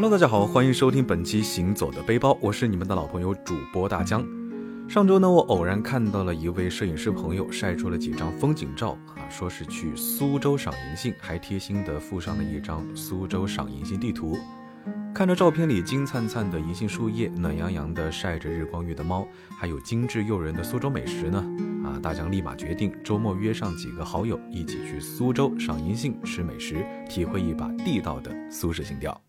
Hello，大家好，欢迎收听本期《行走的背包》，我是你们的老朋友主播大江。上周呢，我偶然看到了一位摄影师朋友晒出了几张风景照啊，说是去苏州赏银杏，还贴心的附上了一张苏州赏银杏地图。看着照片里金灿灿的银杏树叶，暖洋洋的晒着日光浴的猫，还有精致诱人的苏州美食呢，啊，大江立马决定周末约上几个好友一起去苏州赏银杏、吃美食，体会一把地道的苏式情调。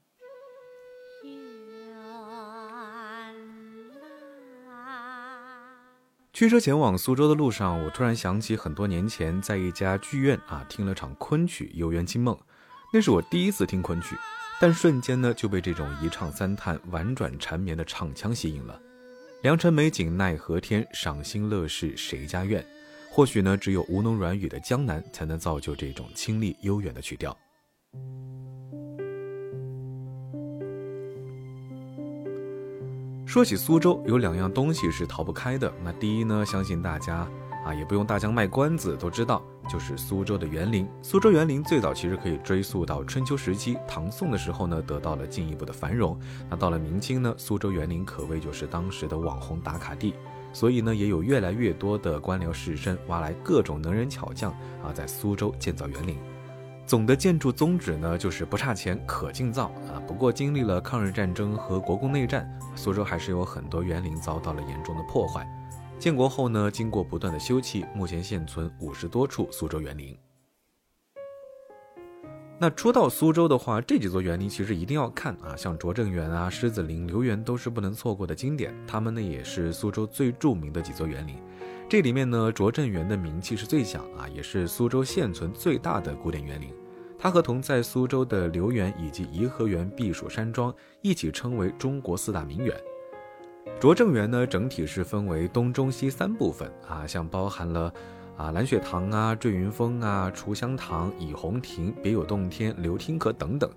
驱车前往苏州的路上，我突然想起很多年前在一家剧院啊听了场昆曲《游园惊梦》，那是我第一次听昆曲，但瞬间呢就被这种一唱三叹、婉转缠绵的唱腔吸引了。良辰美景奈何天，赏心乐事谁家院？或许呢，只有吴侬软语的江南才能造就这种清丽悠远的曲调。说起苏州，有两样东西是逃不开的。那第一呢，相信大家啊也不用大家卖关子都知道，就是苏州的园林。苏州园林最早其实可以追溯到春秋时期，唐宋的时候呢得到了进一步的繁荣。那到了明清呢，苏州园林可谓就是当时的网红打卡地，所以呢也有越来越多的官僚士绅挖来各种能人巧匠啊，在苏州建造园林。总的建筑宗旨呢，就是不差钱，可劲造啊。不过经历了抗日战争和国共内战，苏州还是有很多园林遭到了严重的破坏。建国后呢，经过不断的修葺，目前现存五十多处苏州园林。那说到苏州的话，这几座园林其实一定要看啊，像拙政园啊、狮子林、留园都是不能错过的经典。他们呢也是苏州最著名的几座园林。这里面呢，拙政园的名气是最响啊，也是苏州现存最大的古典园林。它和同在苏州的留园以及颐和园、避暑山庄一起称为中国四大名园。拙政园呢，整体是分为东、中、西三部分啊，像包含了啊蓝雪堂啊、坠云峰啊、雏香堂、倚红亭、别有洞天、流听阁等等。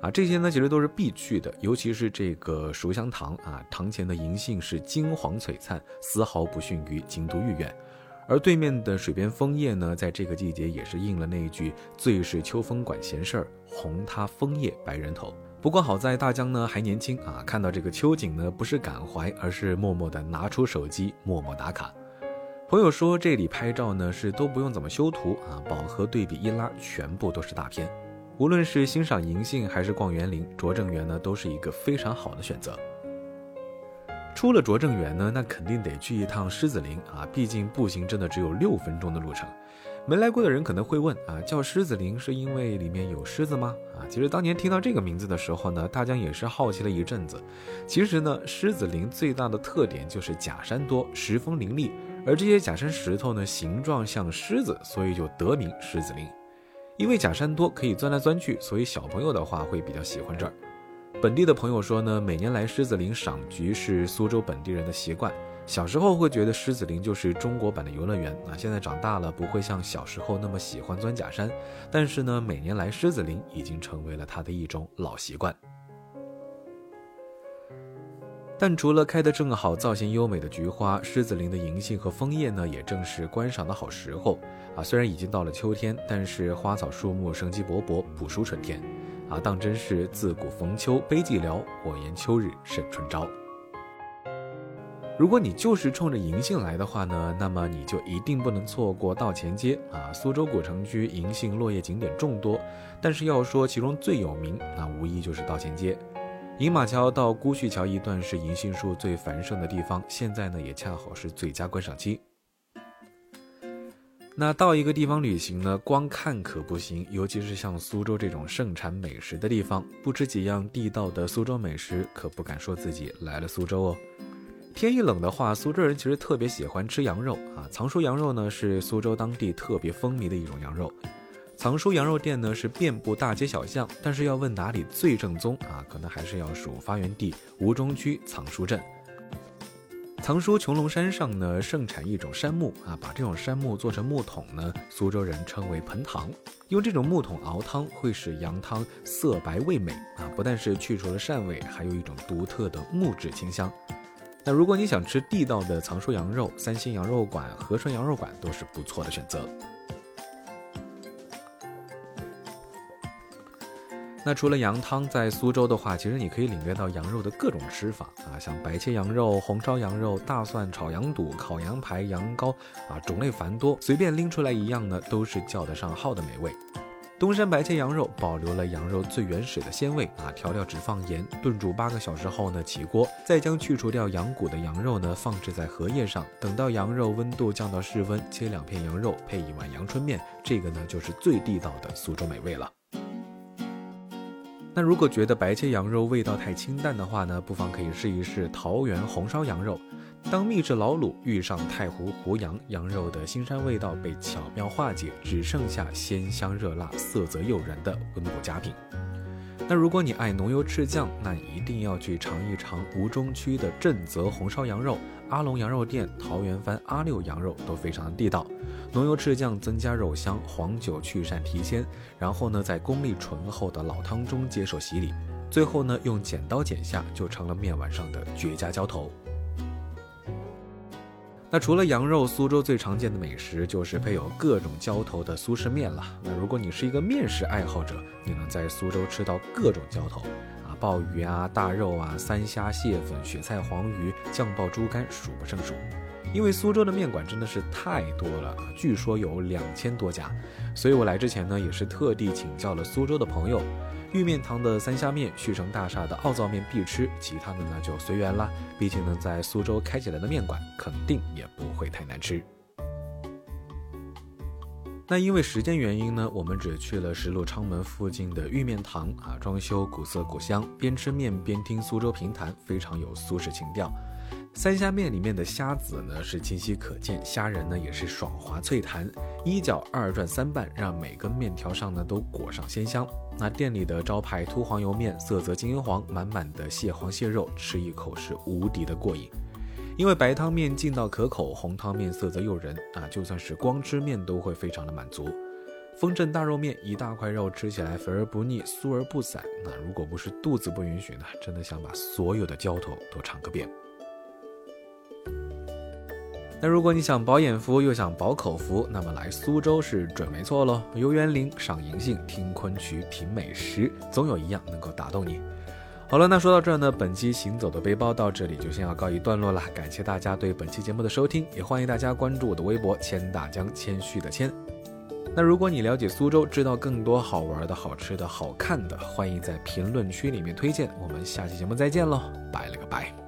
啊，这些呢其实都是必去的，尤其是这个蜀香堂啊，堂前的银杏是金黄璀璨，丝毫不逊于京都御苑。而对面的水边枫叶呢，在这个季节也是应了那一句“最是秋风管闲事儿，红塌枫叶白人头”。不过好在大江呢还年轻啊，看到这个秋景呢，不是感怀，而是默默的拿出手机默默打卡。朋友说这里拍照呢是都不用怎么修图啊，饱和对比一拉，全部都是大片。无论是欣赏银杏还是逛园林，拙政园呢都是一个非常好的选择。出了拙政园呢，那肯定得去一趟狮子林啊，毕竟步行真的只有六分钟的路程。没来过的人可能会问啊，叫狮子林是因为里面有狮子吗？啊，其实当年听到这个名字的时候呢，大家也是好奇了一阵子。其实呢，狮子林最大的特点就是假山多，石峰林立，而这些假山石头呢，形状像狮子，所以就得名狮子林。因为假山多，可以钻来钻去，所以小朋友的话会比较喜欢这儿。本地的朋友说呢，每年来狮子林赏菊是苏州本地人的习惯。小时候会觉得狮子林就是中国版的游乐园，啊，现在长大了不会像小时候那么喜欢钻假山，但是呢，每年来狮子林已经成为了他的一种老习惯。但除了开得正好、造型优美的菊花，狮子林的银杏和枫叶呢，也正是观赏的好时候啊。虽然已经到了秋天，但是花草树木生机勃勃，不输春天啊。当真是自古逢秋悲寂寥，我言秋日胜春朝。如果你就是冲着银杏来的话呢，那么你就一定不能错过道前街啊。苏州古城区银杏落叶景点众多，但是要说其中最有名，那无疑就是道前街。饮马桥到姑胥桥一段是银杏树最繁盛的地方，现在呢也恰好是最佳观赏期。那到一个地方旅行呢，光看可不行，尤其是像苏州这种盛产美食的地方，不吃几样地道的苏州美食，可不敢说自己来了苏州哦。天一冷的话，苏州人其实特别喜欢吃羊肉啊。藏书羊肉呢是苏州当地特别风靡的一种羊肉。藏书羊肉店呢是遍布大街小巷，但是要问哪里最正宗啊，可能还是要数发源地吴中区藏书镇。藏书穹窿山上呢盛产一种杉木啊，把这种杉木做成木桶呢，苏州人称为盆汤。用这种木桶熬汤会使羊汤色白味美啊，不但是去除了膻味，还有一种独特的木质清香。那如果你想吃地道的藏书羊肉，三星羊肉馆、和顺羊肉馆都是不错的选择。那除了羊汤，在苏州的话，其实你可以领略到羊肉的各种吃法啊，像白切羊肉、红烧羊肉、大蒜炒羊肚、烤羊排、羊羔啊，种类繁多，随便拎出来一样呢，都是叫得上号的美味。东山白切羊肉保留了羊肉最原始的鲜味啊，调料只放盐，炖煮八个小时后呢，起锅，再将去除掉羊骨的羊肉呢放置在荷叶上，等到羊肉温度降到室温，切两片羊肉配一碗阳春面，这个呢就是最地道的苏州美味了。那如果觉得白切羊肉味道太清淡的话呢，不妨可以试一试桃园红烧羊肉。当秘制老卤遇上太湖湖羊，羊肉的腥膻味道被巧妙化解，只剩下鲜香热辣、色泽诱人的温补佳品。那如果你爱浓油赤酱，那一定要去尝一尝吴中区的正泽红烧羊肉。阿龙羊肉店、桃园番阿六羊肉都非常的地道，浓油赤酱增加肉香，黄酒去膻提鲜，然后呢，在功力醇厚的老汤中接受洗礼，最后呢，用剪刀剪下，就成了面碗上的绝佳浇头。那除了羊肉，苏州最常见的美食就是配有各种浇头的苏式面了。那如果你是一个面食爱好者，你能在苏州吃到各种浇头。啊鲍鱼啊，大肉啊，三虾、蟹粉、雪菜、黄鱼、酱爆猪肝，数不胜数。因为苏州的面馆真的是太多了，据说有两千多家，所以我来之前呢，也是特地请教了苏州的朋友。玉面堂的三虾面，旭城大厦的奥灶面必吃，其他的呢就随缘啦。毕竟呢，在苏州开起来的面馆，肯定也不会太难吃。那因为时间原因呢，我们只去了石路昌门附近的玉面堂啊，装修古色古香，边吃面边听苏州评弹，非常有苏式情调。三虾面里面的虾子呢是清晰可见，虾仁呢也是爽滑脆弹，一搅二转三拌，让每根面条上呢都裹上鲜香。那店里的招牌秃黄油面，色泽金黄，满满的蟹黄蟹肉，吃一口是无敌的过瘾。因为白汤面劲道可口，红汤面色泽诱人啊，就算是光吃面都会非常的满足。丰镇大肉面一大块肉吃起来肥而不腻，酥而不散。那如果不是肚子不允许呢，真的想把所有的浇头都尝个遍。那如果你想饱眼福又想饱口福，那么来苏州是准没错喽。游园林、赏银杏、听昆曲、品美食，总有一样能够打动你。好了，那说到这儿呢，本期行走的背包到这里就先要告一段落了。感谢大家对本期节目的收听，也欢迎大家关注我的微博“千大江”，谦虚的谦。那如果你了解苏州，知道更多好玩的、好吃的、好看的，欢迎在评论区里面推荐。我们下期节目再见喽，拜了个拜。